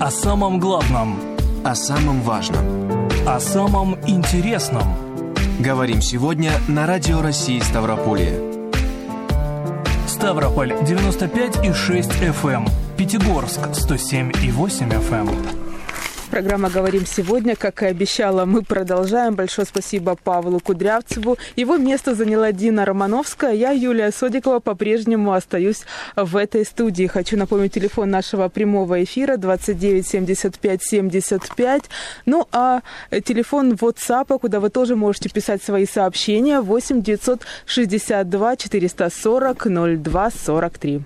О самом главном. О самом важном. О самом интересном. Говорим сегодня на Радио России Ставрополье. Ставрополь 95 и 6 FM. Пятигорск 107 и 8 FM. Программа «Говорим сегодня». Как и обещала, мы продолжаем. Большое спасибо Павлу Кудрявцеву. Его место заняла Дина Романовская. Я, Юлия Содикова, по-прежнему остаюсь в этой студии. Хочу напомнить телефон нашего прямого эфира 29 75 75. Ну, а телефон WhatsApp, куда вы тоже можете писать свои сообщения, 8 962 440 02 43.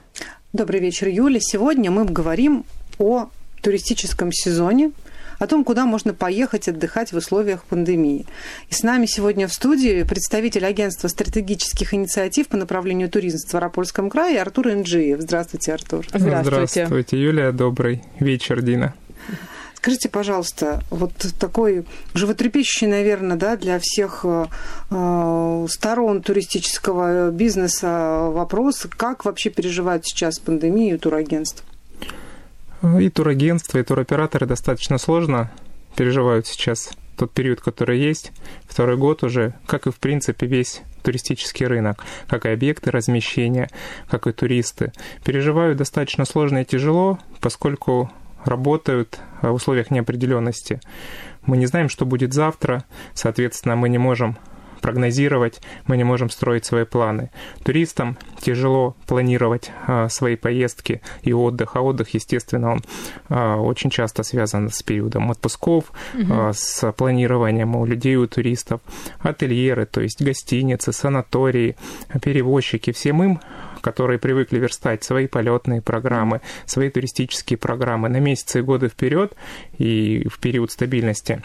Добрый вечер, Юля. Сегодня мы говорим о туристическом сезоне, о том, куда можно поехать отдыхать в условиях пандемии. И с нами сегодня в студии представитель агентства стратегических инициатив по направлению туризма в Ставропольском крае Артур Инджиев. Здравствуйте, Артур. Здравствуйте. Здравствуйте, Юлия. Добрый вечер, Дина. Скажите, пожалуйста, вот такой животрепещущий, наверное, да, для всех э, сторон туристического бизнеса вопрос, как вообще переживают сейчас пандемию турагентств? И турагентства, и туроператоры достаточно сложно переживают сейчас тот период, который есть, второй год уже, как и, в принципе, весь туристический рынок, как и объекты размещения, как и туристы. Переживают достаточно сложно и тяжело, поскольку работают в условиях неопределенности. Мы не знаем, что будет завтра, соответственно, мы не можем прогнозировать, мы не можем строить свои планы. Туристам тяжело планировать а, свои поездки и отдых, а отдых, естественно, он а, очень часто связан с периодом отпусков, угу. а, с планированием у людей, у туристов, ательеры, то есть гостиницы, санатории, перевозчики, всем им которые привыкли верстать свои полетные программы, свои туристические программы на месяцы и годы вперед и в период стабильности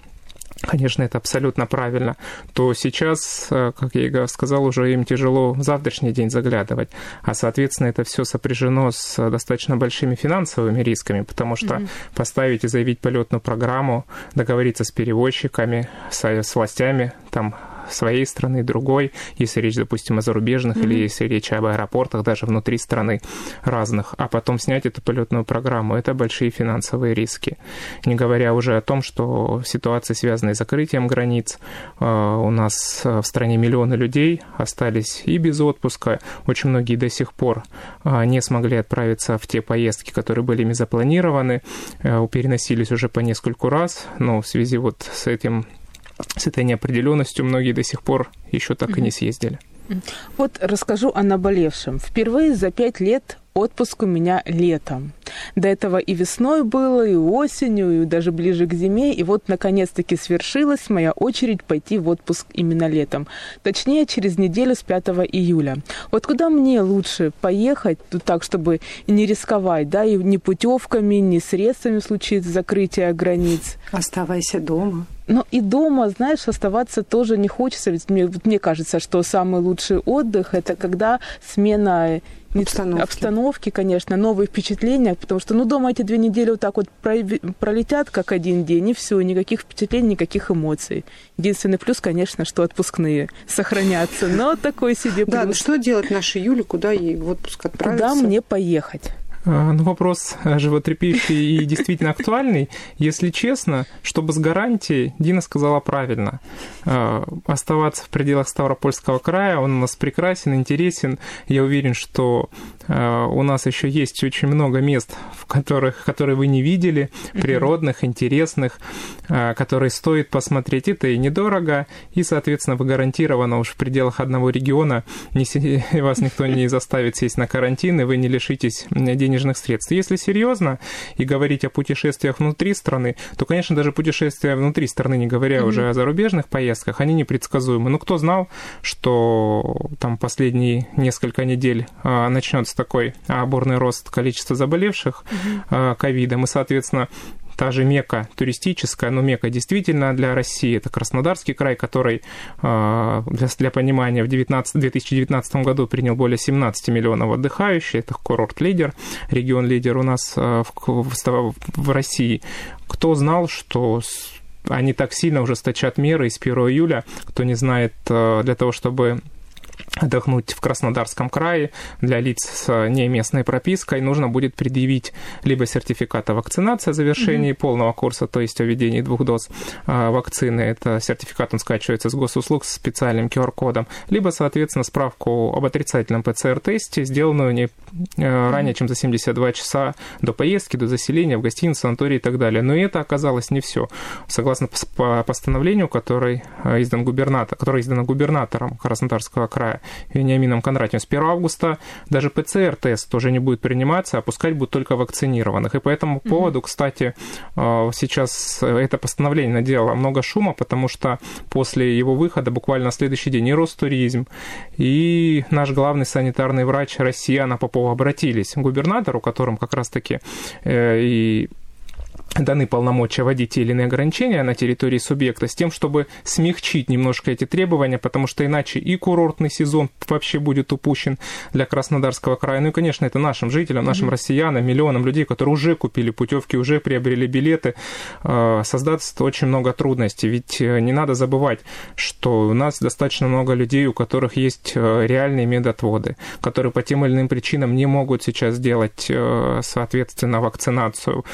конечно, это абсолютно правильно, то сейчас, э, как я и сказал, уже им тяжело в завтрашний день заглядывать. А, соответственно, это все сопряжено с достаточно большими финансовыми рисками, потому что mm-hmm. поставить и заявить полетную программу, договориться с перевозчиками, с, с властями, там своей страны, другой, если речь, допустим, о зарубежных mm-hmm. или если речь об аэропортах даже внутри страны разных, а потом снять эту полетную программу, это большие финансовые риски. Не говоря уже о том, что ситуации, связанные с закрытием границ, э, у нас в стране миллионы людей остались и без отпуска, очень многие до сих пор э, не смогли отправиться в те поездки, которые были ими запланированы, э, переносились уже по нескольку раз, но в связи вот с этим с этой неопределенностью многие до сих пор еще так и не съездили. Вот расскажу о наболевшем. Впервые за пять лет отпуск у меня летом. До этого и весной было, и осенью, и даже ближе к зиме. И вот, наконец-таки, свершилась моя очередь пойти в отпуск именно летом. Точнее, через неделю с 5 июля. Вот куда мне лучше поехать, ну, так, чтобы не рисковать, да, и ни путевками, ни средствами в случае закрытия границ. Оставайся дома. Но и дома, знаешь, оставаться тоже не хочется. Ведь мне, мне кажется, что самый лучший отдых – это когда смена обстановки. обстановки, конечно, новые впечатления, потому что, ну, дома эти две недели вот так вот пролетят, как один день, и все, никаких впечатлений, никаких эмоций. Единственный плюс, конечно, что отпускные сохранятся, но такой себе плюс. Да, ну что делать нашей Юле, куда ей в отпуск отправиться? Куда мне поехать? А, ну, вопрос э, животрепещущий и действительно актуальный. Если честно, чтобы с гарантией, Дина сказала правильно. А, оставаться в пределах Ставропольского края, он у нас прекрасен, интересен. Я уверен, что а, у нас еще есть очень много мест, в которых, которые вы не видели, природных, интересных, которые стоит посмотреть. Это и недорого, и, соответственно, вы гарантированно уж в пределах одного региона не, вас никто не заставит сесть на карантин, и вы не лишитесь денег денежных средств. Если серьезно и говорить о путешествиях внутри страны, то, конечно, даже путешествия внутри страны, не говоря mm-hmm. уже о зарубежных поездках, они непредсказуемы. Ну, кто знал, что там последние несколько недель а, начнется такой оборный рост количества заболевших а, ковидом, mm-hmm. и, соответственно, та же Мека туристическая, но Мека действительно для России. Это Краснодарский край, который, а, для, для понимания, в 19, 2019 году принял более 17 миллионов отдыхающих. Это курорт-лидер, регион-лидер у нас а, в, в, в России. Кто знал, что они так сильно ужесточат меры с 1 июля, кто не знает, а, для того, чтобы отдохнуть в Краснодарском крае для лиц с не местной пропиской нужно будет предъявить либо сертификат о вакцинации о завершении mm-hmm. полного курса, то есть о введении двух доз а, вакцины. Это сертификат, он скачивается с госуслуг с специальным QR-кодом, либо, соответственно, справку об отрицательном ПЦР-тесте, сделанную не mm-hmm. ранее, чем за 72 часа до поездки, до заселения в гостиницу, санатории и так далее. Но это оказалось не все. Согласно постановлению, который а, издан губернатор, который издано губернатором Краснодарского края, Вениамином Кондратьевым. С 1 августа даже ПЦР-тест уже не будет приниматься, а пускать будут только вакцинированных. И по этому mm-hmm. поводу, кстати, э, сейчас это постановление наделало много шума, потому что после его выхода буквально на следующий день и Ростуризм, и наш главный санитарный врач России Анна Попова обратились к губернатору, которым как раз-таки э, и даны полномочия вводить те или иные ограничения на территории субъекта с тем, чтобы смягчить немножко эти требования, потому что иначе и курортный сезон вообще будет упущен для Краснодарского края. Ну и, конечно, это нашим жителям, нашим mm-hmm. россиянам, миллионам людей, которые уже купили путевки, уже приобрели билеты, э, создаст очень много трудностей. Ведь э, не надо забывать, что у нас достаточно много людей, у которых есть э, реальные медотводы, которые по тем или иным причинам не могут сейчас сделать, соответственно, вакцинацию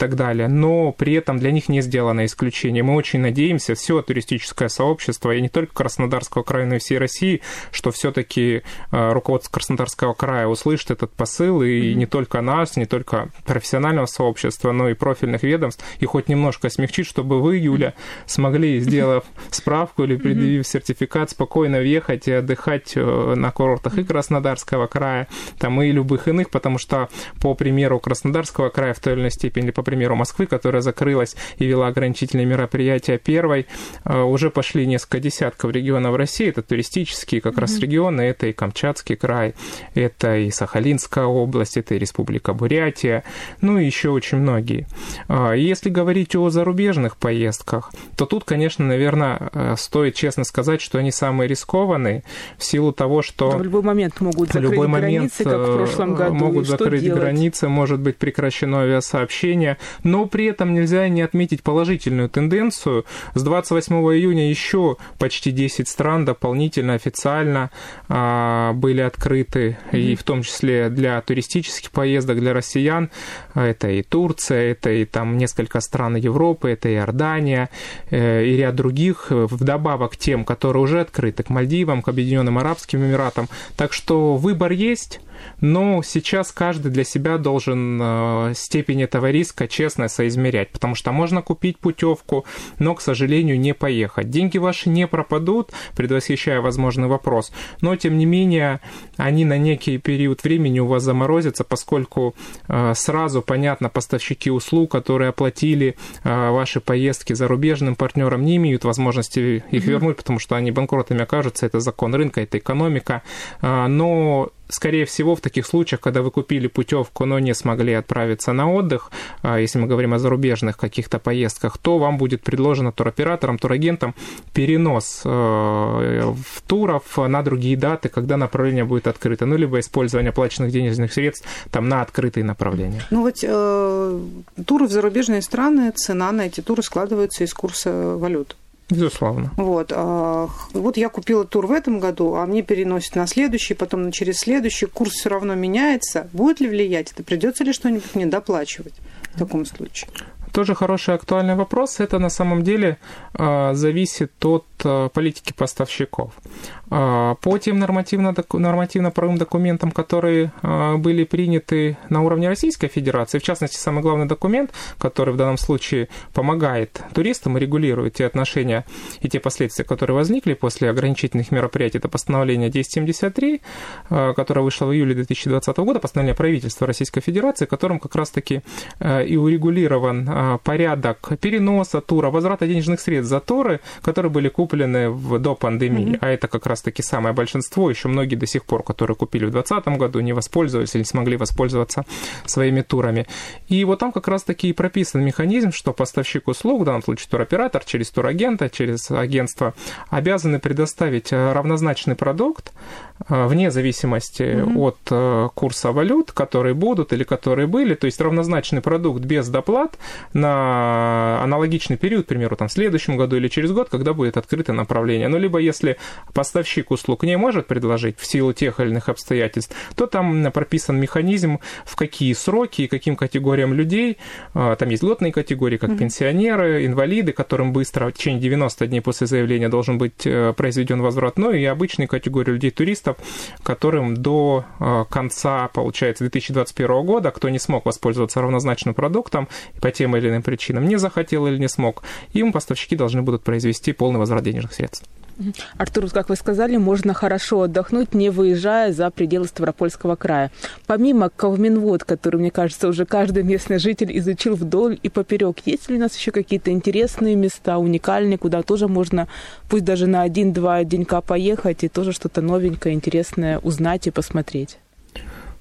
так далее, но при этом для них не сделано исключение. Мы очень надеемся, все туристическое сообщество, и не только Краснодарского края, но и всей России, что все-таки э, руководство Краснодарского края услышит этот посыл, и не только нас, не только профессионального сообщества, но и профильных ведомств, и хоть немножко смягчить, чтобы вы, Юля, смогли, сделав справку или предъявив сертификат, спокойно въехать и отдыхать э, на курортах и Краснодарского края, там и любых иных, потому что по примеру Краснодарского края в той или иной степени, по примеру Москвы, которая закрылась и вела ограничительные мероприятия первой, э, уже пошли несколько десятков регионов России. Это туристические как mm-hmm. раз регионы, это и Камчатский край, это и Сахалинская область, это и Республика Бурятия, ну и еще очень многие. А, если говорить о зарубежных поездках, то тут, конечно, наверное, э, стоит честно сказать, что они самые рискованные в силу того, что... В любой момент могут закрыть любой границы, момент как в прошлом э, году. Могут закрыть делать? границы, может быть прекращено авиасообщение, но при этом нельзя не отметить положительную тенденцию. С 28 июня еще почти 10 стран дополнительно официально а, были открыты, mm-hmm. и в том числе для туристических поездок для россиян. Это и Турция, это и там несколько стран Европы, это и Иордания, э, и ряд других, вдобавок к тем, которые уже открыты, к Мальдивам, к Объединенным Арабским Эмиратам. Так что выбор есть но сейчас каждый для себя должен э, степень этого риска честно соизмерять, потому что можно купить путевку, но, к сожалению, не поехать. Деньги ваши не пропадут, предвосхищая возможный вопрос, но, тем не менее, они на некий период времени у вас заморозятся, поскольку э, сразу, понятно, поставщики услуг, которые оплатили э, ваши поездки зарубежным партнерам, не имеют возможности их вернуть, потому что они банкротами окажутся, это закон рынка, это экономика, но скорее всего, в таких случаях, когда вы купили путевку, но не смогли отправиться на отдых, а, если мы говорим о зарубежных каких-то поездках, то вам будет предложено туроператорам, турагентам перенос э, туров на другие даты, когда направление будет открыто, ну, либо использование оплаченных денежных средств там на открытые направления. Ну, вот э, туры в зарубежные страны, цена на эти туры складывается из курса валют. Безусловно. Вот. А, вот я купила тур в этом году, а мне переносят на следующий, потом на через следующий. Курс все равно меняется. Будет ли влиять это? Придется ли что-нибудь мне доплачивать в таком случае? Тоже хороший актуальный вопрос. Это на самом деле э, зависит от политики поставщиков. Э, по тем нормативно-правовым документам, которые э, были приняты на уровне Российской Федерации, в частности, самый главный документ, который в данном случае помогает туристам и регулирует те отношения и те последствия, которые возникли после ограничительных мероприятий, это постановление 1073, э, которое вышло в июле 2020 года, постановление правительства Российской Федерации, которым как раз-таки э, и урегулирован а, порядок переноса тура, возврата денежных средств за туры, которые были куплены в, до пандемии. Mm-hmm. А это как раз-таки самое большинство, еще многие до сих пор, которые купили в 2020 году, не воспользовались или не смогли воспользоваться своими турами. И вот там как раз-таки и прописан механизм, что поставщик услуг, в данном случае туроператор, через турагента, через агентство, обязаны предоставить э, равнозначный продукт вне зависимости mm-hmm. от э, курса валют, которые будут или которые были, то есть равнозначный продукт без доплат на аналогичный период, к примеру, там, в следующем году или через год, когда будет открыто направление. Ну, либо если поставщик услуг не может предложить в силу тех или иных обстоятельств, то там прописан механизм, в какие сроки и каким категориям людей, а, там есть льготные категории, как mm-hmm. пенсионеры, инвалиды, которым быстро, в течение 90 дней после заявления должен быть э, произведен возврат, ну и обычные категории людей-туристов, которым до э, конца, получается, 2021 года, кто не смог воспользоваться равнозначным продуктом по тем или иным причинам, не захотел или не смог, им поставщики должны будут произвести полный возврат денежных средств. Артур, как вы сказали, можно хорошо отдохнуть, не выезжая за пределы Ставропольского края. Помимо Калминвод, который, мне кажется, уже каждый местный житель изучил вдоль и поперек, есть ли у нас еще какие-то интересные места, уникальные, куда тоже можно, пусть даже на один-два денька поехать и тоже что-то новенькое, интересное узнать и посмотреть?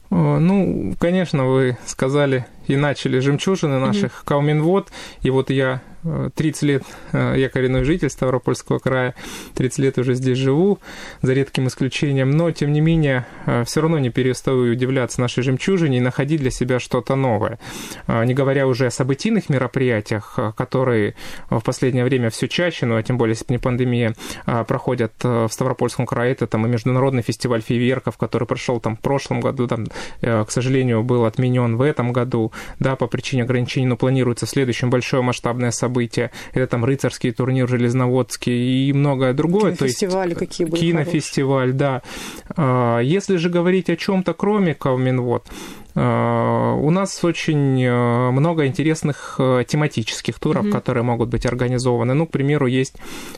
Ну, конечно, вы сказали и начали жемчужины наших mm-hmm. Кауминвод, и вот я 30 лет э, я коренной житель Ставропольского края, 30 лет уже здесь живу, за редким исключением, но, тем не менее, э, все равно не перестаю удивляться нашей жемчужине и находить для себя что-то новое. Э, не говоря уже о событийных мероприятиях, которые в последнее время все чаще, ну, а тем более, если не пандемия, проходят в Ставропольском крае, это там и международный фестиваль фейерверков, который прошел там в прошлом году, там, к сожалению, был отменен в этом году, да, по причине ограничений, но планируется в следующем большое масштабное событие события. Это там рыцарский турнир железноводский и многое другое. Кинофестивали То есть, какие были Кинофестиваль, хорошие. да. А, если же говорить о чем-то кроме Калминвод, у нас очень э, много интересных э, тематических туров, mm-hmm. которые могут быть организованы. Ну, к примеру, есть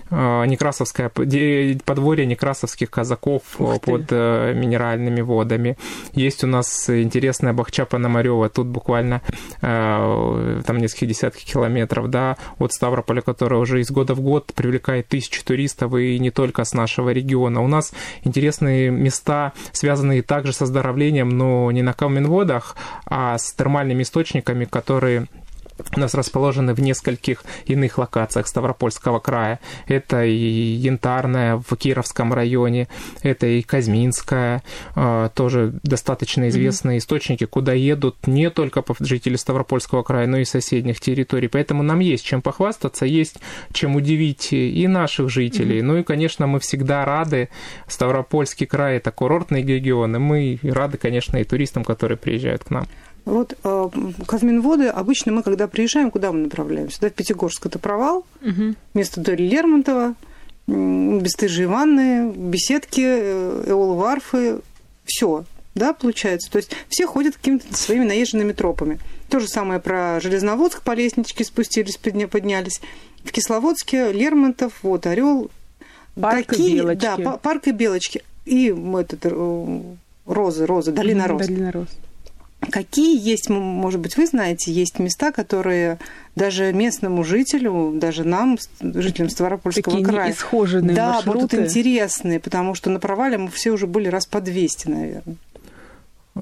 Некрасовское подворье некрасовских казаков под минеральными водами. Есть у нас интересная Бахча Пономарева, тут буквально там несколько десятков километров, да, от Ставрополя, которая уже из года в год привлекает тысячи туристов и не только с нашего региона. У нас интересные места, связанные также со оздоровлением, но не на Каменводе, водах, а с термальными источниками, которые у нас расположены в нескольких иных локациях Ставропольского края. Это и Янтарная в Кировском районе, это и Казминская, а, тоже достаточно известные mm-hmm. источники, куда едут не только жители Ставропольского края, но и соседних территорий. Поэтому нам есть чем похвастаться, есть чем удивить и наших жителей. Mm-hmm. Ну и, конечно, мы всегда рады. Ставропольский край – это курортный регион, и мы рады, конечно, и туристам, которые приезжают к нам. Вот э, Казминводы, обычно мы, когда приезжаем, куда мы направляемся? Да, в Пятигорск это провал, угу. место Дори Лермонтова, бесстыжие ванны, беседки, э, эол варфы, все, да, получается. То есть все ходят какими-то своими наезженными тропами. То же самое про Железноводск по лестничке спустились, поднялись. В Кисловодске Лермонтов, вот Орел. Парк Такие, и Белочки. Да, парк и Белочки. И этот, э, Розы, Розы, Долина Роз. Долина Роз. Какие есть, может быть, вы знаете, есть места, которые даже местному жителю, даже нам, жителям Ставропольского Такие края, да, маршруты. будут интересные, потому что на провале мы все уже были раз по 200, наверное.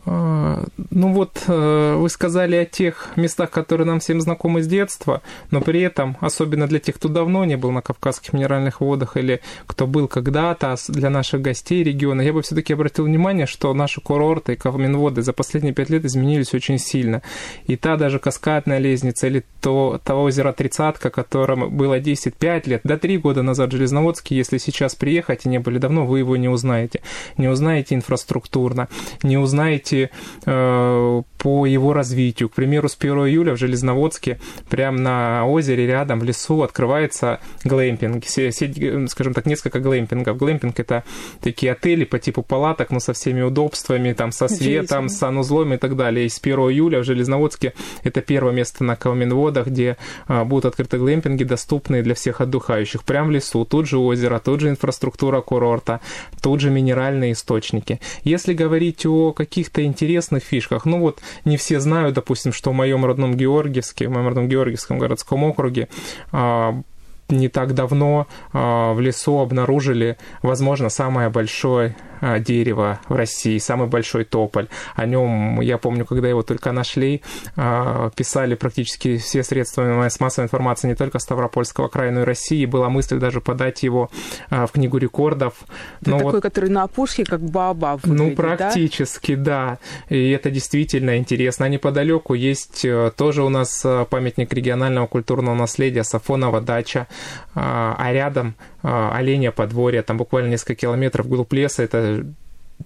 А, ну вот, э, вы сказали о тех местах, которые нам всем знакомы с детства, но при этом, особенно для тех, кто давно не был на Кавказских минеральных водах или кто был когда-то для наших гостей региона, я бы все-таки обратил внимание, что наши курорты и Кавминводы за последние пять лет изменились очень сильно. И та даже каскадная лестница или то, то озеро Тридцатка, которому было 10-5 лет, до 3 года назад Железноводский, если сейчас приехать и не были давно, вы его не узнаете. Не узнаете инфраструктурно, не узнаете смотрите э, по его развитию. К примеру, с 1 июля в Железноводске, прямо на озере рядом в лесу открывается глэмпинг. Сеть, скажем так, несколько глэмпингов. Глэмпинг — это такие отели по типу палаток, но со всеми удобствами, там, со светом, с санузлом и так далее. И с 1 июля в Железноводске это первое место на Калминводах, где а, будут открыты глэмпинги, доступные для всех отдыхающих. Прямо в лесу, тут же озеро, тут же инфраструктура курорта, тут же минеральные источники. Если говорить о каких каких-то интересных фишках. Ну вот, не все знают, допустим, что в моем родном Георгиевске, в моем родном Георгиевском городском округе а, не так давно в лесу обнаружили, возможно, самое большое а, дерево в России, самый большой тополь. О нем, я помню, когда его только нашли, а, писали практически все средства массовой информации не только Ставропольского края, но и России. Была мысль даже подать его а, в книгу рекордов. Это но такой, вот... который на опушке, как баобаб Ну, практически, да? да. И это действительно интересно. А неподалеку есть э, тоже у нас э, памятник регионального культурного наследия Сафонова дача, а рядом оленя подворье, там буквально несколько километров вглубь леса, это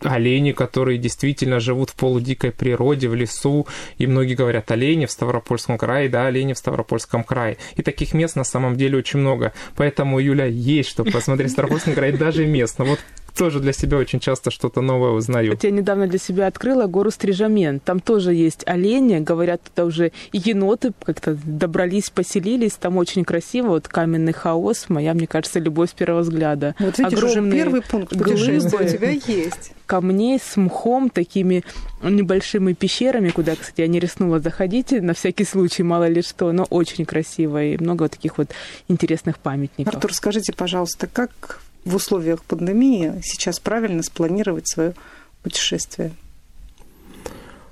олени, которые действительно живут в полудикой природе, в лесу, и многие говорят олени в Ставропольском крае, да, олени в Ставропольском крае. И таких мест на самом деле очень много. Поэтому, Юля, есть что посмотреть в Ставропольском крае, даже местно. Вот тоже для себя очень часто что-то новое узнаю. Вот я недавно для себя открыла гору Стрижамен. Там тоже есть олени, говорят, туда уже еноты как-то добрались, поселились. Там очень красиво, вот каменный хаос. Моя, мне кажется, любовь с первого взгляда. Вот видишь, Огромные уже первый пункт путешествия у тебя есть. Камней с мхом, такими небольшими пещерами, куда, кстати, я не рискнула заходить, на всякий случай, мало ли что, но очень красиво и много вот таких вот интересных памятников. Артур, скажите, пожалуйста, как в условиях пандемии сейчас правильно спланировать свое путешествие?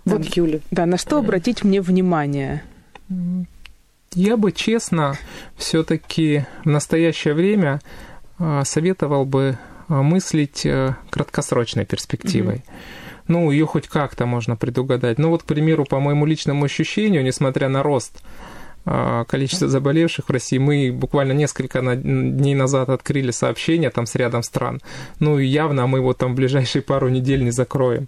Вот, да, Юля. Да, на что обратить мне внимание? Я бы честно все-таки в настоящее время а, советовал бы а, мыслить э, краткосрочной перспективой. Mm-hmm. Ну, ее хоть как-то можно предугадать. Ну, вот, к примеру, по моему личному ощущению, несмотря на рост количество заболевших в России. Мы буквально несколько дней назад открыли сообщение там с рядом стран. Ну явно мы его там в ближайшие пару недель не закроем.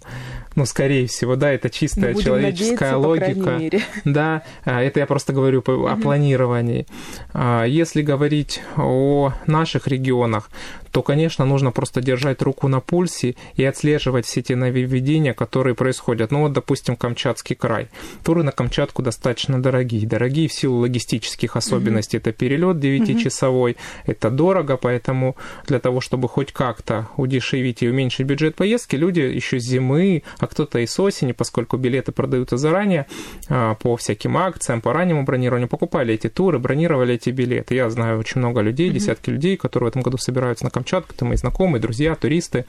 Ну, скорее всего, да, это чистая человеческая логика. Да, а, это я просто говорю о планировании. А, если говорить о наших регионах, то, конечно, нужно просто держать руку на пульсе и отслеживать все те нововведения, которые происходят. Ну вот, допустим, Камчатский край. Туры на Камчатку достаточно дорогие. Дорогие в силу логистических особенностей. Mm-hmm. Это перелет 9-часовой, mm-hmm. это дорого, поэтому для того, чтобы хоть как-то удешевить и уменьшить бюджет поездки, люди еще с зимы, а кто-то и с осени, поскольку билеты продаются заранее а, по всяким акциям, по раннему бронированию, покупали эти туры, бронировали эти билеты. Я знаю очень много людей, mm-hmm. десятки людей, которые в этом году собираются на Камчатку Камчатку, это мои знакомые, друзья, туристы,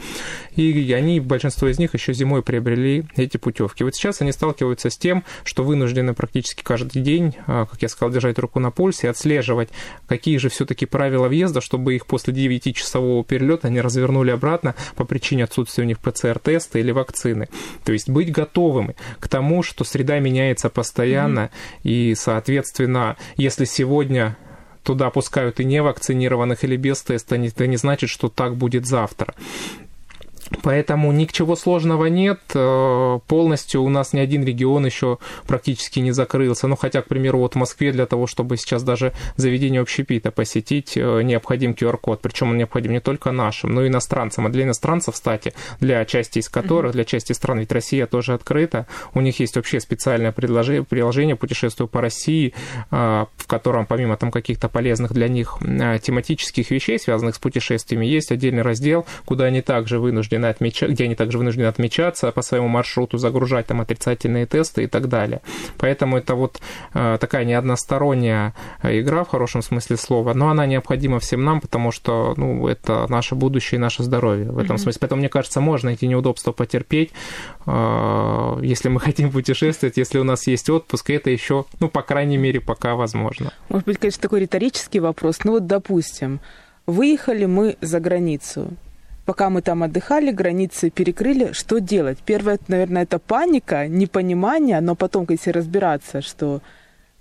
и они, большинство из них еще зимой приобрели эти путевки. Вот сейчас они сталкиваются с тем, что вынуждены практически каждый день, а, как я сказал, держать руку на пульсе, отслеживать, какие же все-таки правила въезда, чтобы их после 9-часового перелета не развернули обратно по причине отсутствия у них ПЦР-теста или вакцины. То есть быть готовыми к тому, что среда меняется постоянно, mm-hmm. и, соответственно, если сегодня туда пускают и невакцинированных или без теста, это не значит, что так будет завтра. Поэтому ничего сложного нет. Э, полностью у нас ни один регион еще практически не закрылся. Ну, хотя, к примеру, вот в Москве для того, чтобы сейчас даже заведение общепита посетить, э, необходим QR-код. Причем он необходим не только нашим, но и иностранцам. А для иностранцев, кстати, для части из которых, для части стран, ведь Россия тоже открыта, у них есть вообще специальное приложение «Путешествую по России», э, в котором помимо там каких-то полезных для них тематических вещей, связанных с путешествиями, есть отдельный раздел, куда они также вынуждены отмечать, где они также вынуждены отмечаться по своему маршруту, загружать там отрицательные тесты и так далее. Поэтому это вот э, такая не односторонняя э, игра в хорошем смысле слова, но она необходима всем нам, потому что ну, это наше будущее и наше здоровье в этом mm-hmm. смысле. Поэтому, мне кажется, можно эти неудобства потерпеть, э, если мы хотим путешествовать, если у нас есть отпуск, и это еще, ну, по крайней мере, пока возможно. Может быть, конечно, такой риторический вопрос. Ну вот, допустим, выехали мы за границу, пока мы там отдыхали, границы перекрыли, что делать? Первое, наверное, это паника, непонимание, но потом, если разбираться, что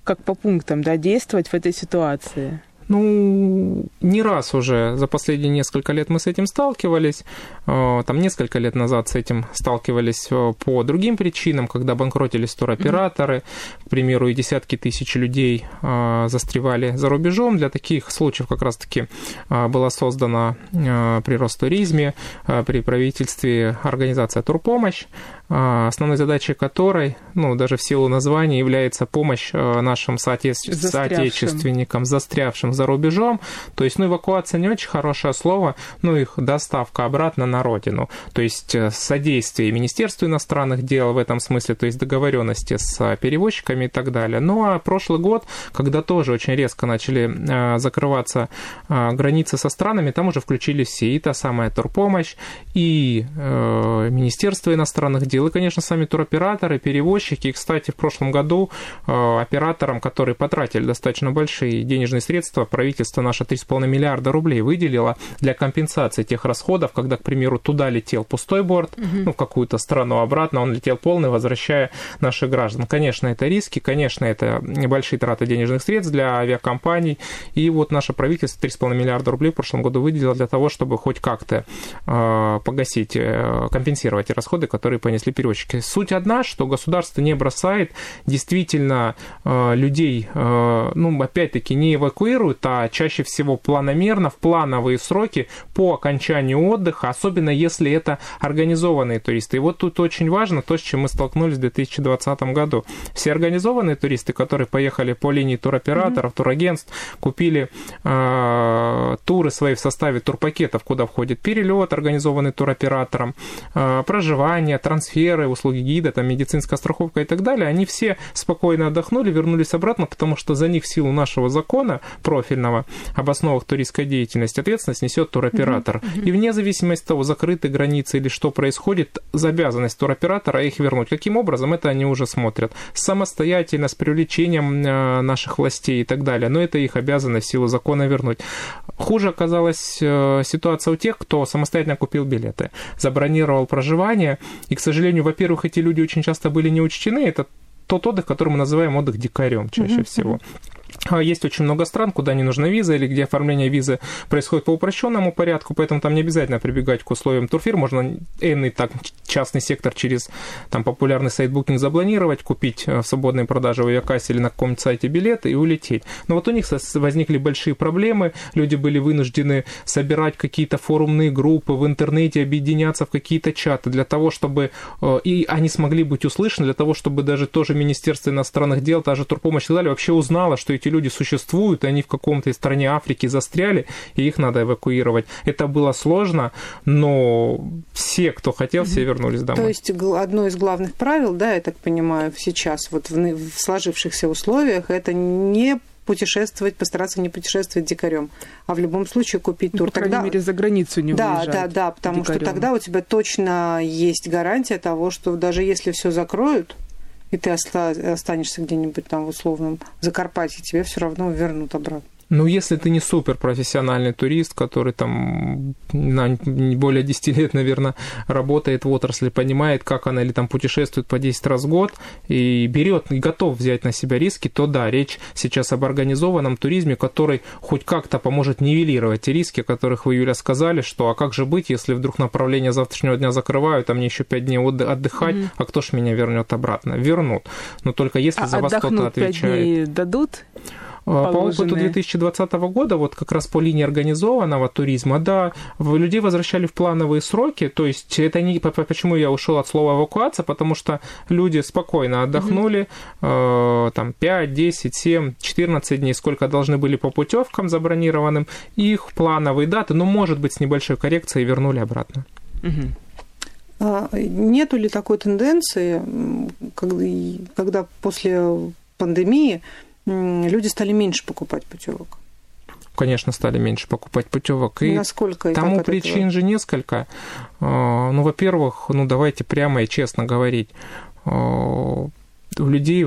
как по пунктам да, действовать в этой ситуации. Ну, не раз уже за последние несколько лет мы с этим сталкивались. Э, там несколько лет назад с этим сталкивались э, по другим причинам, когда банкротились туроператоры, к примеру, и десятки тысяч людей э, застревали за рубежом. Для таких случаев как раз-таки была создана при Ростуризме, при правительстве организация «Турпомощь», основной задачей которой, ну, даже в силу названия, является помощь а, нашим соотечественникам, застрявшим за рубежом. То есть, ну, эвакуация не очень хорошее слово, ну, их доставка обратно на родину. То есть, э, содействие Министерству иностранных дел в этом смысле, то есть договоренности с перевозчиками и так далее. Ну, а прошлый год, когда тоже очень резко начали а, закрываться границы со странами, там уже включились и та самая турпомощь, и э, Министерство иностранных дел, и, конечно, сами туроператоры, перевозчики. И, кстати, в прошлом году э, операторам, которые потратили достаточно большие денежные средства, правительство наше 3,5 миллиарда рублей выделило для компенсации тех расходов, когда, к примеру, туда летел пустой борт, угу. ну, в какую-то страну обратно, он летел полный, возвращая наших граждан. Конечно, это риски, конечно, это небольшие траты денежных средств для авиакомпаний, и вот наше правительство 3,5 миллиарда рублей в прошлом году выделило для того, чтобы хоть как-то э, погасить, э, компенсировать те расходы, которые понесли перевозчики. Суть одна, что государство не бросает действительно э, людей, э, ну, опять-таки, не эвакуирует, а чаще всего планомерно, в плановые сроки по окончанию отдыха, особенно если это организованные туристы. И вот тут очень важно то, с чем мы столкнулись в 2020 году. Все организованные туристы, которые поехали по линии туроператоров, mm-hmm. турагентств, купили э, туры свои в составе турпакетов, куда входит перелет, организованный туроператором, э, проживание, трансферы, услуги гида, там, медицинская страховка и так далее, они все спокойно отдохнули, вернулись обратно, потому что за них в силу нашего закона профильного об основах туристской деятельности ответственность несет туроператор. Mm-hmm. И вне зависимости от того, закрыты границы или что происходит, за обязанность туроператора их вернуть. Каким образом, это они уже смотрят. Самостоятельно, с привлечением э, наших властей и так далее. Но это их обязанность в силу закона вернуть. Хуже оказалась э, ситуация у тех, кто самостоятельно купил билеты, забронировал проживание. И, к сожалению, во-первых, эти люди очень часто были не учтены. Это тот отдых, который мы называем отдых дикарем чаще mm-hmm. всего. А есть очень много стран, куда не нужна виза или где оформление визы происходит по упрощенному порядку, поэтому там не обязательно прибегать к условиям турфир, можно энный так, частный сектор через там, популярный сайт Booking заблонировать, купить э, в свободной продаже в авиакассе или на каком-нибудь сайте билеты и улететь. Но вот у них возникли большие проблемы, люди были вынуждены собирать какие-то форумные группы в интернете, объединяться в какие-то чаты для того, чтобы э, и они смогли быть услышаны, для того, чтобы даже тоже Министерство иностранных дел, та же турпомощь и далее вообще узнало, что эти люди существуют, они в каком-то стране Африки застряли, и их надо эвакуировать. Это было сложно, но все, кто хотел, все вернулись домой. То есть одно из главных правил, да, я так понимаю, сейчас вот в, в сложившихся условиях, это не путешествовать, постараться не путешествовать дикарем, а в любом случае купить тур. Ну, по крайней мере, за границу не да, уезжать. Да, да, потому дикарем. что тогда у тебя точно есть гарантия того, что даже если все закроют, и ты останешься где-нибудь там в условном Закарпатье, тебе все равно вернут обратно. Ну, если ты не супер профессиональный турист, который там на более 10 лет, наверное, работает в отрасли, понимает, как она или там путешествует по 10 раз в год и берет, и готов взять на себя риски, то да, речь сейчас об организованном туризме, который хоть как-то поможет нивелировать те риски, о которых вы, Юля, сказали, что а как же быть, если вдруг направление завтрашнего дня закрывают, а мне еще 5 дней отдыхать, mm-hmm. а кто ж меня вернет обратно? Вернут. Но только если а за вас кто-то отвечает. 5 дней дадут? Положенные. По опыту 2020 года, вот как раз по линии организованного туризма, да, людей возвращали в плановые сроки, то есть это не... Почему я ушел от слова эвакуация? Потому что люди спокойно отдохнули, mm-hmm. э, там 5, 10, 7, 14 дней, сколько должны были по путевкам забронированным, их плановые даты, но, может быть, с небольшой коррекцией вернули обратно. Mm-hmm. Нету ли такой тенденции, когда после пандемии люди стали меньше покупать путевок. Конечно, стали меньше покупать путевок. И Насколько и тому причин этого? же несколько. А, ну, во-первых, ну давайте прямо и честно говорить а, у людей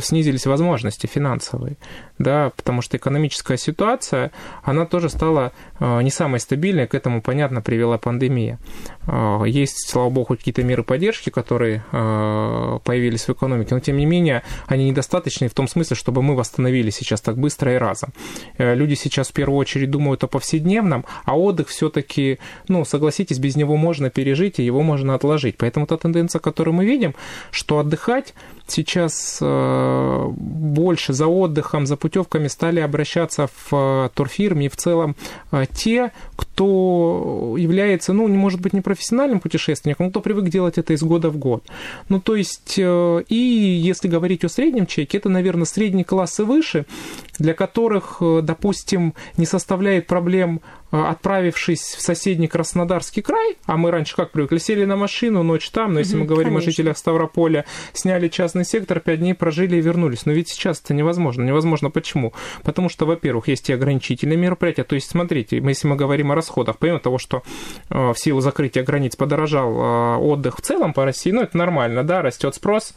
снизились возможности финансовые, да, потому что экономическая ситуация, она тоже стала э, не самой стабильной, к этому, понятно, привела пандемия. Э, есть, слава богу, какие-то меры поддержки, которые э, появились в экономике, но, тем не менее, они недостаточны в том смысле, чтобы мы восстановили сейчас так быстро и разом. Люди сейчас в первую очередь думают о повседневном, а отдых все-таки, ну, согласитесь, без него можно пережить, и его можно отложить. Поэтому та тенденция, которую мы видим, что отдыхать сейчас э, больше за отдыхом, за путевками стали обращаться в э, турфирме и в целом э, те, кто является, ну, не может быть не профессиональным путешественником, кто привык делать это из года в год. Ну, то есть, и если говорить о среднем чеке, это, наверное, средний класс и выше, для которых, допустим, не составляет проблем отправившись в соседний Краснодарский край, а мы раньше как привыкли, сели на машину, ночь там, но если угу, мы говорим конечно. о жителях Ставрополя, сняли частный сектор, пять дней прожили и вернулись. Но ведь сейчас это невозможно. Невозможно почему? Потому что, во-первых, есть и ограничительные мероприятия. То есть, смотрите, если мы говорим о расходах, помимо того, что э, в силу закрытия границ подорожал э, отдых в целом по России, ну это нормально, да, растет спрос,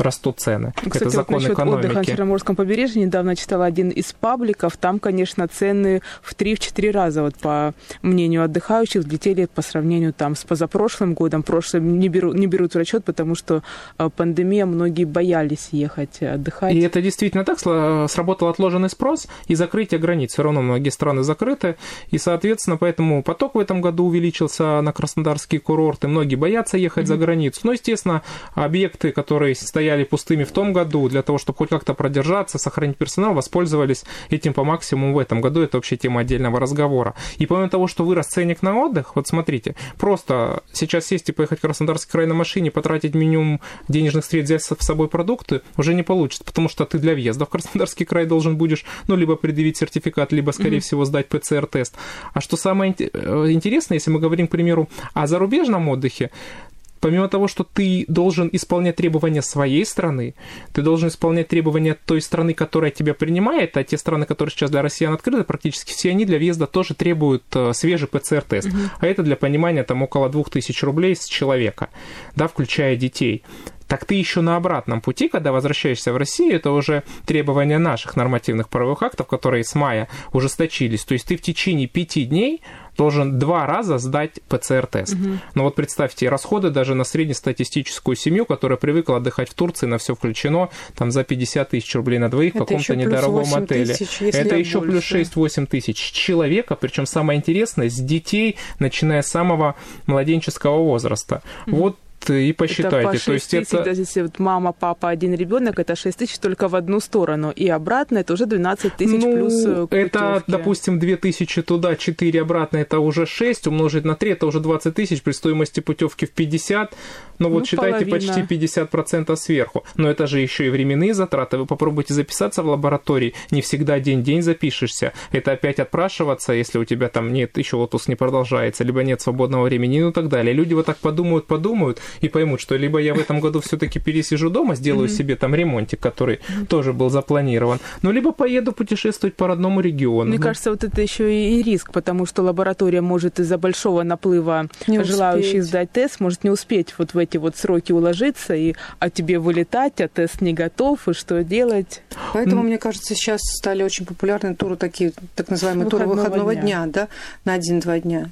растут цены. Кстати, это закон вот насчет экономики. отдыха на Черноморском побережье недавно читала один из пабликов. Там, конечно, цены в 3-4 раза, вот по мнению отдыхающих, взлетели по сравнению там с позапрошлым годом. Прошлым не, беру, не берут в расчет, потому что э, пандемия, многие боялись ехать отдыхать. И это действительно так. Сработал отложенный спрос и закрытие границ. Все равно многие страны закрыты. И, соответственно, поэтому поток в этом году увеличился на краснодарские курорты. Многие боятся ехать mm-hmm. за границу. Но, естественно, объекты, которые стоят стояли пустыми в том году, для того, чтобы хоть как-то продержаться, сохранить персонал, воспользовались этим по максимуму в этом году. Это вообще тема отдельного разговора. И помимо того, что вырос ценник на отдых, вот смотрите, просто сейчас сесть и поехать в Краснодарский край на машине, потратить минимум денежных средств, взять с собой продукты, уже не получится, потому что ты для въезда в Краснодарский край должен будешь, ну, либо предъявить сертификат, либо, скорее mm-hmm. всего, сдать ПЦР-тест. А что самое э, интересное, если мы говорим, к примеру, о зарубежном отдыхе, помимо того, что ты должен исполнять требования своей страны, ты должен исполнять требования той страны, которая тебя принимает, а те страны, которые сейчас для россиян открыты, практически все они для въезда тоже требуют э, свежий ПЦР-тест. Угу. А это для понимания там около 2000 рублей с человека, да, включая детей так ты еще на обратном пути, когда возвращаешься в Россию, это уже требования наших нормативных правовых актов, которые с мая ужесточились. То есть ты в течение пяти дней должен два раза сдать ПЦР-тест. Угу. Но вот представьте, расходы даже на среднестатистическую семью, которая привыкла отдыхать в Турции, на все включено, там за 50 тысяч рублей на двоих в каком-то недорогом отеле. Тысяч, это еще больше. плюс 6-8 тысяч человека, причем самое интересное, с детей, начиная с самого младенческого возраста. Угу. Вот и посчитайте. Это по 6 То есть тысяч, это... даже если вот мама, папа, один ребенок, это 6 тысяч только в одну сторону, и обратно это уже 12 тысяч ну, плюс э, путевки. Это, допустим, 2 тысячи туда, 4 обратно, это уже 6, умножить на 3, это уже 20 тысяч при стоимости путевки в 50, ну вот ну, считайте половина. почти 50% сверху. Но это же еще и временные затраты. Вы попробуйте записаться в лаборатории, не всегда день-день запишешься. Это опять отпрашиваться, если у тебя там нет, еще отпуск не продолжается, либо нет свободного времени, ну и так далее. Люди вот так подумают, подумают, и поймут, что либо я в этом году все-таки пересижу дома, сделаю mm-hmm. себе там ремонтик, который mm-hmm. тоже был запланирован, ну либо поеду путешествовать по родному региону. Мне ну. кажется, вот это еще и риск, потому что лаборатория может из-за большого наплыва не желающих сдать тест, может не успеть вот в эти вот сроки уложиться, и а тебе вылетать, а тест не готов, и что делать? Поэтому, mm. мне кажется, сейчас стали очень популярны туры такие, так называемые выходного туры выходного дня, дня да, на один-два дня.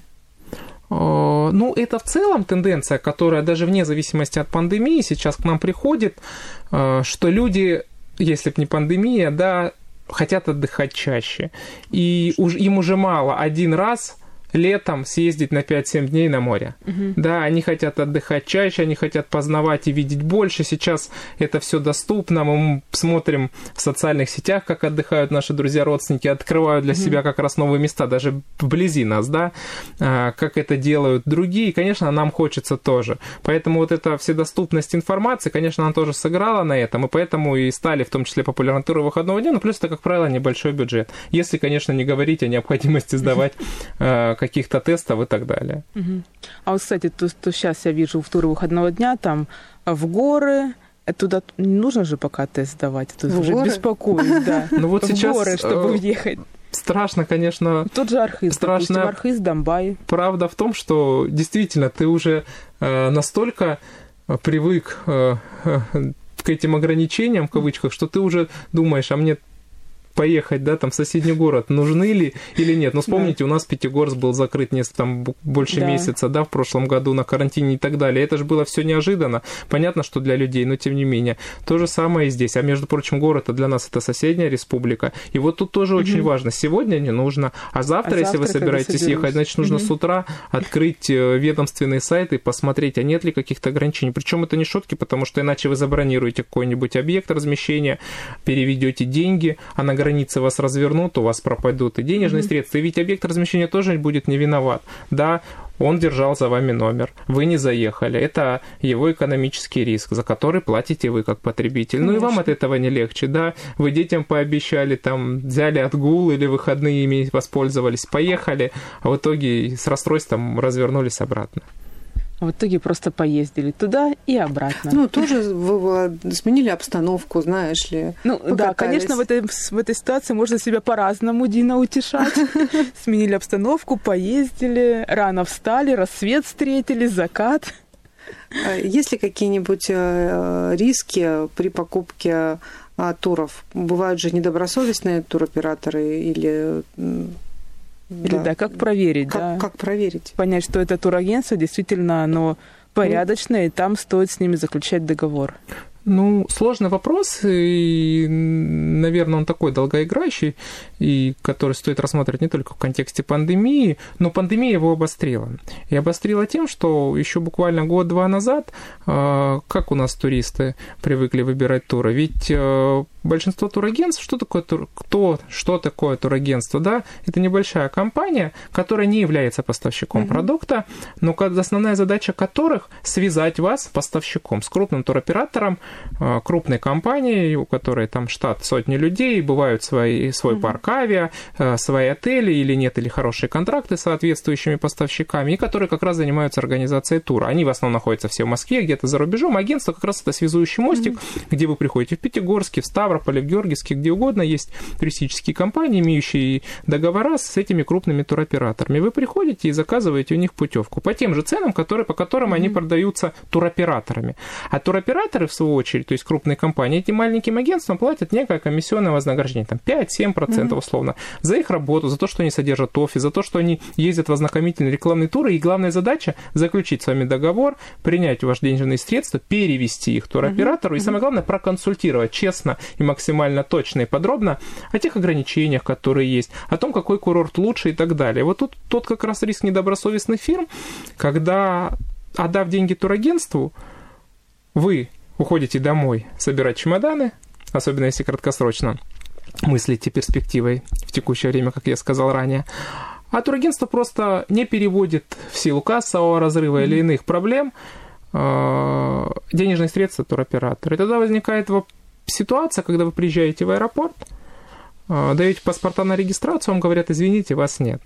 Э, ну, это в целом тенденция, которая даже вне зависимости от пандемии сейчас к нам приходит, э, что люди, если бы не пандемия, да, хотят отдыхать чаще. И им уже мало один раз летом съездить на 5-7 дней на море. Угу. Да, они хотят отдыхать чаще, они хотят познавать и видеть больше. Сейчас это все доступно. Мы смотрим в социальных сетях, как отдыхают наши друзья, родственники, открывают для угу. себя как раз новые места, даже вблизи нас, да, а, как это делают другие. И, конечно, нам хочется тоже. Поэтому вот эта вседоступность информации, конечно, она тоже сыграла на этом, и поэтому и стали в том числе популярны туры выходного дня, но плюс это, как правило, небольшой бюджет. Если, конечно, не говорить о необходимости сдавать а, каких-то тестов и так далее. Угу. А вот, кстати, то, что сейчас я вижу в туры выходного дня, там в горы, э, туда не нужно же пока тест сдавать, а тут уже горы? беспокоюсь, да. Ну вот сейчас... горы, чтобы э, уехать. Страшно, конечно. Тот же Архыз, страшно. допустим, Архыз, Донбай. Правда в том, что действительно ты уже э, настолько привык к этим ограничениям, в кавычках, что ты уже думаешь, а мне поехать, да, там в соседний город, нужны ли или нет. Но вспомните, да. у нас Пятигорск был закрыт несколько, там больше да. месяца, да, в прошлом году на карантине и так далее. Это же было все неожиданно. Понятно, что для людей, но тем не менее. То же самое и здесь. А между прочим, город для нас это соседняя республика. И вот тут тоже угу. очень важно. Сегодня не нужно, а завтра, а если завтра, вы собираетесь ехать, значит, нужно угу. с утра открыть э, ведомственные сайты, посмотреть, а нет ли каких-то ограничений. Причем это не шутки, потому что иначе вы забронируете какой-нибудь объект размещения, переведете деньги, а на границы вас развернут, у вас пропадут и денежные mm-hmm. средства. И ведь объект размещения тоже будет не виноват. Да, он держал за вами номер, вы не заехали. Это его экономический риск, за который платите вы как потребитель. Конечно. Ну и вам от этого не легче, да? Вы детям пообещали, там, взяли отгул или выходные ими воспользовались, поехали, а в итоге с расстройством развернулись обратно. В итоге просто поездили туда и обратно. Ну, тоже сменили обстановку, знаешь ли. Ну, да, конечно, в этой, в этой ситуации можно себя по-разному, Дина, утешать. Сменили обстановку, поездили, рано встали, рассвет встретили, закат. А есть ли какие-нибудь э, риски при покупке а, туров? Бывают же недобросовестные туроператоры или или да, да как проверить, как, да? Как проверить? Понять, что это турагентство, действительно оно порядочное, и там стоит с ними заключать договор. Ну, сложный вопрос, и, наверное, он такой долгоиграющий, и который стоит рассматривать не только в контексте пандемии, но пандемия его обострила. И обострила тем, что еще буквально год-два назад, а, как у нас туристы привыкли выбирать туры, ведь а, большинство турагентств, что такое тур, кто, что такое турагентство, да, это небольшая компания, которая не является поставщиком mm-hmm. продукта, но основная задача которых связать вас с поставщиком, с крупным туроператором, крупной компанией, у которой там штат сотни людей, бывают свои, свой mm-hmm. парк авиа, а, свои отели или нет, или хорошие контракты с соответствующими поставщиками, и которые как раз занимаются организацией тура. Они в основном находятся все в Москве, где-то за рубежом. Агентство как раз это связующий мостик, mm-hmm. где вы приходите в Пятигорске, в Ставрополе, в Георгиевске, где угодно есть туристические компании, имеющие договора с этими крупными туроператорами. Вы приходите и заказываете у них путевку по тем же ценам, которые, по которым mm-hmm. они продаются туроператорами. А туроператоры, в свою очередь, то есть крупные компании, этим маленьким агентствам платят некое комиссионное вознаграждение, там 5-7% mm-hmm. условно, за их работу, за то, что они содержат офис, за то, что они ездят в ознакомительные рекламные туры, и главная задача заключить с вами договор, принять ваши денежные средства, перевести их туроператору, mm-hmm. и самое главное, проконсультировать честно и максимально точно и подробно о тех ограничениях, которые есть, о том, какой курорт лучше и так далее. Вот тут тот как раз риск недобросовестных фирм, когда, отдав деньги турагентству, вы уходите домой собирать чемоданы, особенно если краткосрочно мыслите перспективой в текущее время, как я сказал ранее, а турагентство просто не переводит в силу кассового разрыва mm-hmm. или иных проблем э, денежные средства туроператора. И тогда возникает ситуация, когда вы приезжаете в аэропорт, а, даете паспорта на регистрацию, вам говорят, извините, вас нет.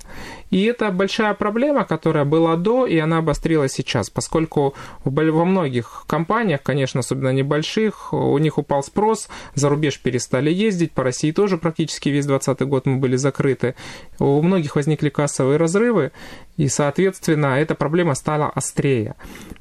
И это большая проблема, которая была до, и она обострилась сейчас, поскольку во многих компаниях, конечно, особенно небольших, у них упал спрос, за рубеж перестали ездить, по России тоже практически весь 2020 год мы были закрыты. У многих возникли кассовые разрывы, и, соответственно, эта проблема стала острее,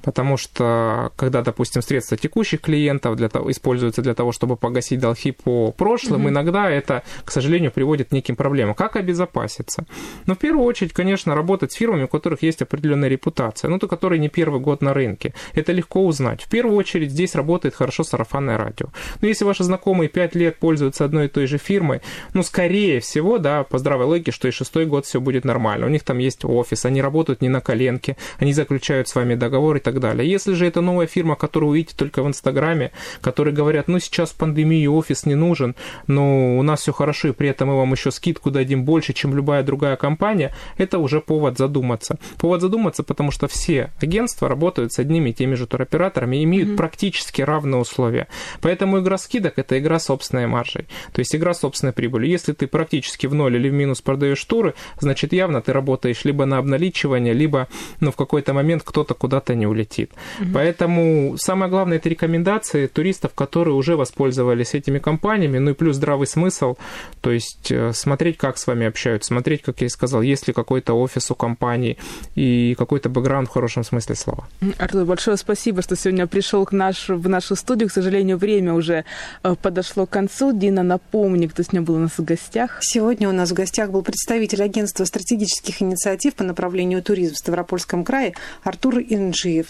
потому что, когда, допустим, средства текущих клиентов для того, используются для того, чтобы погасить долги по прошлым, mm-hmm. иногда это, к сожалению, приводит к неким проблемам. Как обезопаситься? Ну, в первую очередь, конечно, работать с фирмами, у которых есть определенная репутация, ну, то, которые не первый год на рынке. Это легко узнать. В первую очередь, здесь работает хорошо сарафанное радио. Но если ваши знакомые 5 лет пользуются одной и той же фирмой, ну, скорее всего, да, по здравой логике, что и шестой год все будет нормально. У них там есть офис, они работают не на коленке, они заключают с вами договор и так далее. Если же это новая фирма, которую вы видите только в Инстаграме, которые говорят, ну, сейчас в пандемии офис не нужен, но у нас все хорошо, и при этом мы вам еще скидку дадим больше, чем любая другая компания, это уже повод задуматься. Повод задуматься, потому что все агентства работают с одними и теми же туроператорами и имеют mm-hmm. практически равные условия. Поэтому игра скидок – это игра собственной маржей, то есть игра собственной прибыли. Если ты практически в ноль или в минус продаешь туры, значит, явно ты работаешь либо на обналичивание, либо ну, в какой-то момент кто-то куда-то не улетит. Угу. Поэтому самое главное это рекомендации туристов, которые уже воспользовались этими компаниями, ну и плюс здравый смысл, то есть э, смотреть, как с вами общаются, смотреть, как я и сказал, есть ли какой-то офис у компании и какой-то бэкграунд в хорошем смысле слова. Артур, большое спасибо, что сегодня пришел к наш, в нашу студию. К сожалению, время уже э, подошло к концу. Дина, напомни, кто сегодня был у нас в гостях. Сегодня у нас в гостях был представитель агентства стратегических инициатив по направлению туризм в Ставропольском крае Артур Инжиев.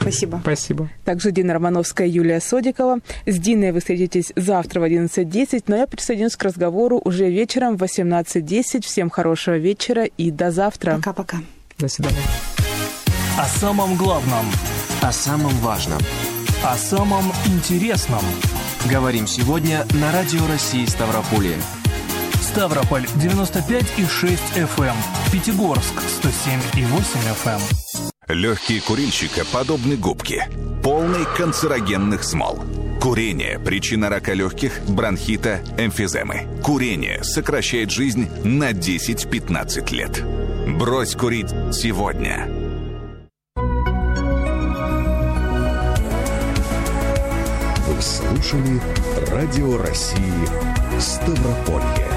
Спасибо. Спасибо. Также Дина Романовская, Юлия Содикова. С Диной вы встретитесь завтра в 11.10, но я присоединюсь к разговору уже вечером в 18.10. Всем хорошего вечера и до завтра. Пока-пока. До свидания. О самом главном. О самом важном. О самом интересном. Говорим сегодня на Радио России Ставрополье. Ставрополь 95,6 FM, Пятигорск 107,8 FM. Легкие курильщика подобны губке, полной канцерогенных смол. Курение – причина рака легких, бронхита, эмфиземы. Курение сокращает жизнь на 10-15 лет. Брось курить сегодня. Вы слушали Радио России Ставрополье.